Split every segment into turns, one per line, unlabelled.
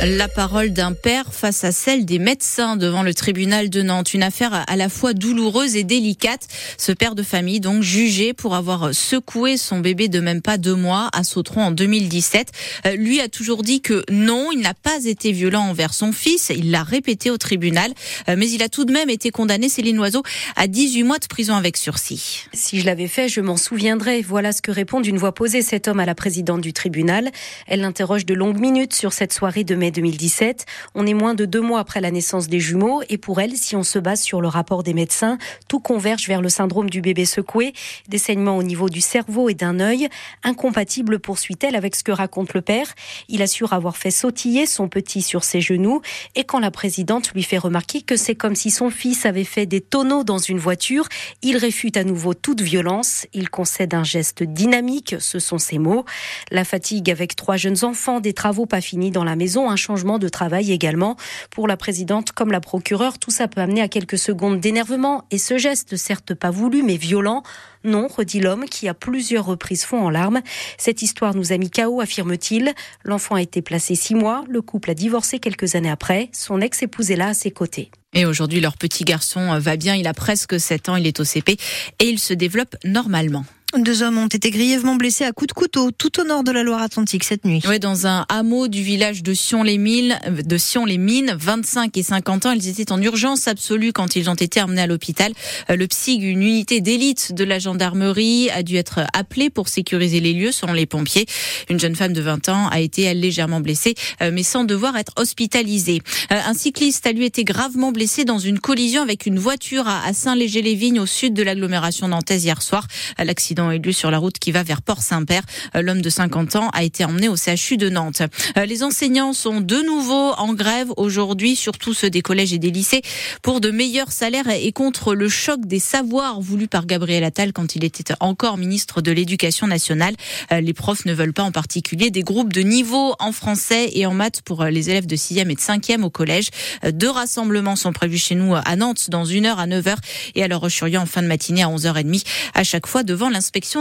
La parole d'un père face à celle des médecins devant le tribunal de Nantes. Une affaire à la fois douloureuse et délicate. Ce père de famille, donc, jugé pour avoir secoué son bébé de même pas deux mois à Sautron en 2017. Euh, lui a toujours dit que non, il n'a pas été violent envers son fils. Il l'a répété au tribunal. Euh, mais il a tout de même été condamné, Céline Oiseau, à 18 mois de prison avec sursis.
Si je l'avais fait, je m'en souviendrai. Voilà ce que répond d'une voix posée cet homme à la présidente du tribunal. Elle l'interroge de longues minutes sur cette soirée de 2017. On est moins de deux mois après la naissance des jumeaux et pour elle, si on se base sur le rapport des médecins, tout converge vers le syndrome du bébé secoué, des saignements au niveau du cerveau et d'un œil, incompatible poursuit-elle avec ce que raconte le père. Il assure avoir fait sautiller son petit sur ses genoux et quand la présidente lui fait remarquer que c'est comme si son fils avait fait des tonneaux dans une voiture, il réfute à nouveau toute violence. Il concède un geste dynamique, ce sont ses mots. La fatigue avec trois jeunes enfants, des travaux pas finis dans la maison, changement de travail également. Pour la présidente comme la procureure, tout ça peut amener à quelques secondes d'énervement et ce geste, certes pas voulu, mais violent, non, redit l'homme qui à plusieurs reprises fond en larmes. Cette histoire nous a mis KO, affirme-t-il. L'enfant a été placé six mois, le couple a divorcé quelques années après, son ex-épouse est là à ses côtés.
Et aujourd'hui, leur petit garçon va bien, il a presque 7 ans, il est au CP et il se développe normalement.
Deux hommes ont été grièvement blessés à coups de couteau tout au nord de la Loire-Atlantique cette nuit.
Oui, dans un hameau du village de Sion-les-Mines, de Sion-les-Mines, 25 et 50 ans, ils étaient en urgence absolue quand ils ont été emmenés à l'hôpital. Euh, le PSIG, une unité d'élite de la gendarmerie, a dû être appelé pour sécuriser les lieux selon les pompiers. Une jeune femme de 20 ans a été légèrement blessée, euh, mais sans devoir être hospitalisée. Euh, un cycliste a lui été gravement blessé dans une collision avec une voiture à Saint-Léger-les-Vignes au sud de l'agglomération nantaise hier soir. L'accident accident sur la route qui va vers Port-Saint-Père. Euh, l'homme de 50 ans a été emmené au CHU de Nantes. Euh, les enseignants sont de nouveau en grève aujourd'hui, surtout ceux des collèges et des lycées, pour de meilleurs salaires et contre le choc des savoirs voulu par Gabriel Attal quand il était encore ministre de l'Éducation nationale. Euh, les profs ne veulent pas en particulier des groupes de niveau en français et en maths pour les élèves de 6e et de 5e au collège. Deux rassemblements sont prévus chez nous à Nantes dans une heure à 9h et à la roche en fin de matinée à 11h30, à chaque fois devant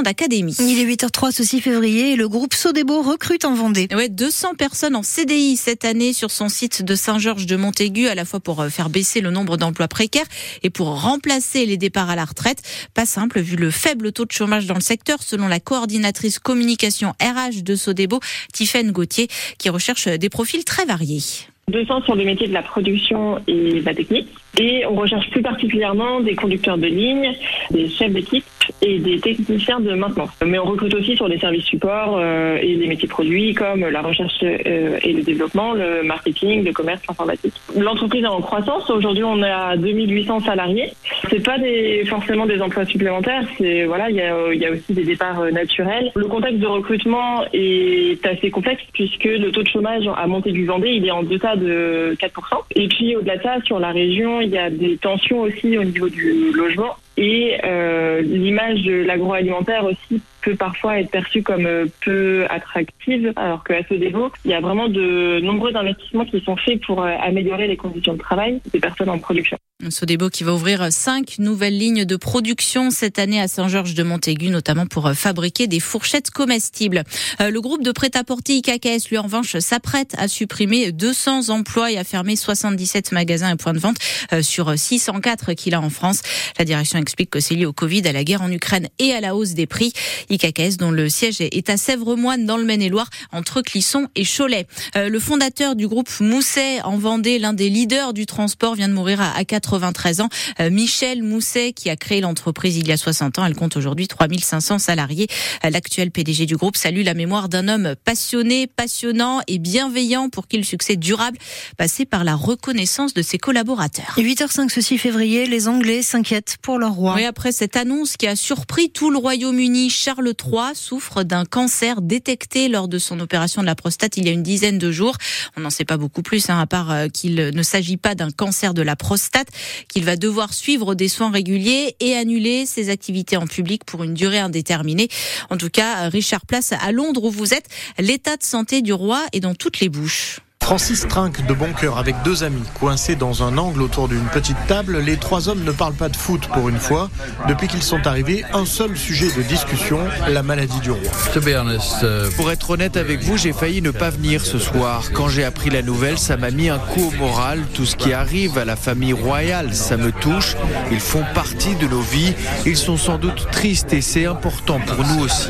d'académie.
Il est 8h03 ce 6 février et le groupe Sodebo recrute en Vendée.
Ouais, 200 personnes en CDI cette année sur son site de Saint-Georges de Montaigu, à la fois pour euh, faire baisser le nombre d'emplois précaires et pour remplacer les départs à la retraite. Pas simple vu le faible taux de chômage dans le secteur, selon la coordinatrice communication RH de Sodebo, Tiffaine Gauthier, qui recherche des profils très variés.
200 sur le métier de la production et de la technique. Et on recherche plus particulièrement des conducteurs de ligne, des chefs d'équipe et des techniciens de maintenance. Mais on recrute aussi sur des services supports euh, et des métiers produits comme la recherche euh, et le développement, le marketing, le commerce, l'informatique. L'entreprise est en croissance. Aujourd'hui, on à 2800 salariés. C'est pas forcément des emplois supplémentaires. C'est voilà, il y a, a aussi des départs euh, naturels. Le contexte de recrutement est assez complexe puisque le taux de chômage à Montaigu-Vendée, il est en deçà de 4%. Et puis au-delà de ça, sur la région, il y a des tensions aussi au niveau du logement et euh, l'image de l'agroalimentaire aussi peut parfois être perçue comme euh, peu attractive, alors qu'à défaut, il y a vraiment de nombreux investissements qui sont faits pour euh, améliorer les conditions de travail des personnes en production.
Sodebo qui va ouvrir cinq nouvelles lignes de production cette année à Saint-Georges de Montaigu, notamment pour fabriquer des fourchettes comestibles. Le groupe de prêt-à-porter IKKS, lui en revanche, s'apprête à supprimer 200 emplois et à fermer 77 magasins et points de vente sur 604 qu'il a en France. La direction explique que c'est lié au Covid, à la guerre en Ukraine et à la hausse des prix. IKKS, dont le siège est à Sèvres-Moine, dans le Maine-et-Loire, entre Clisson et Cholet. Euh, le fondateur du groupe Mousset en Vendée, l'un des leaders du transport, vient de mourir à, 93 ans. Euh, Michel Mousset, qui a créé l'entreprise il y a 60 ans, elle compte aujourd'hui 3500 salariés. Euh, l'actuel PDG du groupe salue la mémoire d'un homme passionné, passionnant et bienveillant pour qui le succès durable passait par la reconnaissance de ses collaborateurs.
8h05 ce 6 février, les Anglais s'inquiètent pour leur
oui, après cette annonce qui a surpris tout le Royaume-Uni, Charles III souffre d'un cancer détecté lors de son opération de la prostate il y a une dizaine de jours. On n'en sait pas beaucoup plus, hein, à part euh, qu'il ne s'agit pas d'un cancer de la prostate, qu'il va devoir suivre des soins réguliers et annuler ses activités en public pour une durée indéterminée. En tout cas, Richard Place à Londres où vous êtes, l'état de santé du roi est dans toutes les bouches.
Francis trinque de bon cœur avec deux amis, coincés dans un angle autour d'une petite table. Les trois hommes ne parlent pas de foot pour une fois. Depuis qu'ils sont arrivés, un seul sujet de discussion, la maladie du roi.
Uh, pour être honnête avec vous, j'ai failli ne pas venir ce soir. Quand j'ai appris la nouvelle, ça m'a mis un coup au moral. Tout ce qui arrive à la famille royale, ça me touche. Ils font partie de nos vies. Ils sont sans doute tristes et c'est important pour nous aussi.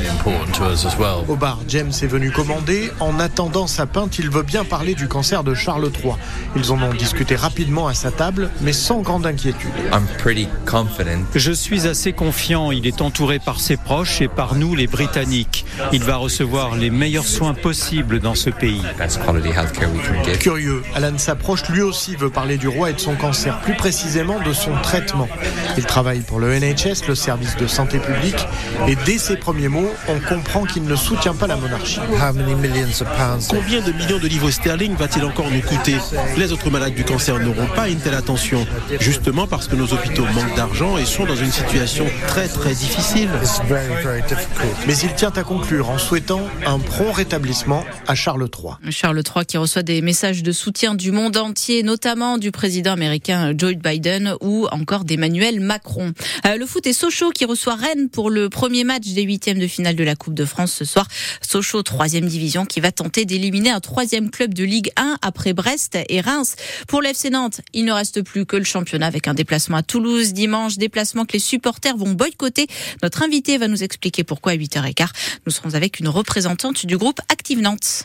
Au bar, James est venu commander. En attendant sa pinte, il veut bien parler du cancer de Charles III. Ils en ont discuté rapidement à sa table, mais sans grande inquiétude.
Je suis assez confiant. Il est entouré par ses proches et par nous, les Britanniques. Il va recevoir les meilleurs soins possibles dans ce pays.
Curieux, Alan s'approche, lui aussi veut parler du roi et de son cancer, plus précisément de son traitement. Il travaille pour le NHS, le service de santé publique, et dès ses premiers mots, on comprend qu'il ne soutient pas la monarchie.
Combien de millions de livres sterling va-t-il encore nous coûter Les autres malades du cancer n'auront pas une telle attention, justement parce que nos hôpitaux manquent d'argent et sont dans une situation très très difficile.
Mais il tient à conclure en souhaitant un prompt rétablissement à Charles III.
Charles III qui reçoit des messages de soutien du monde entier, notamment du président américain Joe Biden ou encore d'Emmanuel Macron. Euh, le foot est Sochaux qui reçoit Rennes pour le premier match des huitièmes de finale de la Coupe de France ce soir. Sochaux, troisième division, qui va tenter d'éliminer un troisième club de Ligue 1 après Brest et Reims. Pour l'FC Nantes, il ne reste plus que le championnat avec un déplacement à Toulouse dimanche, déplacement que les supporters vont boycotter. Notre invité va nous expliquer pourquoi à 8h15. Nous serons avec une représentante du groupe Active Nantes.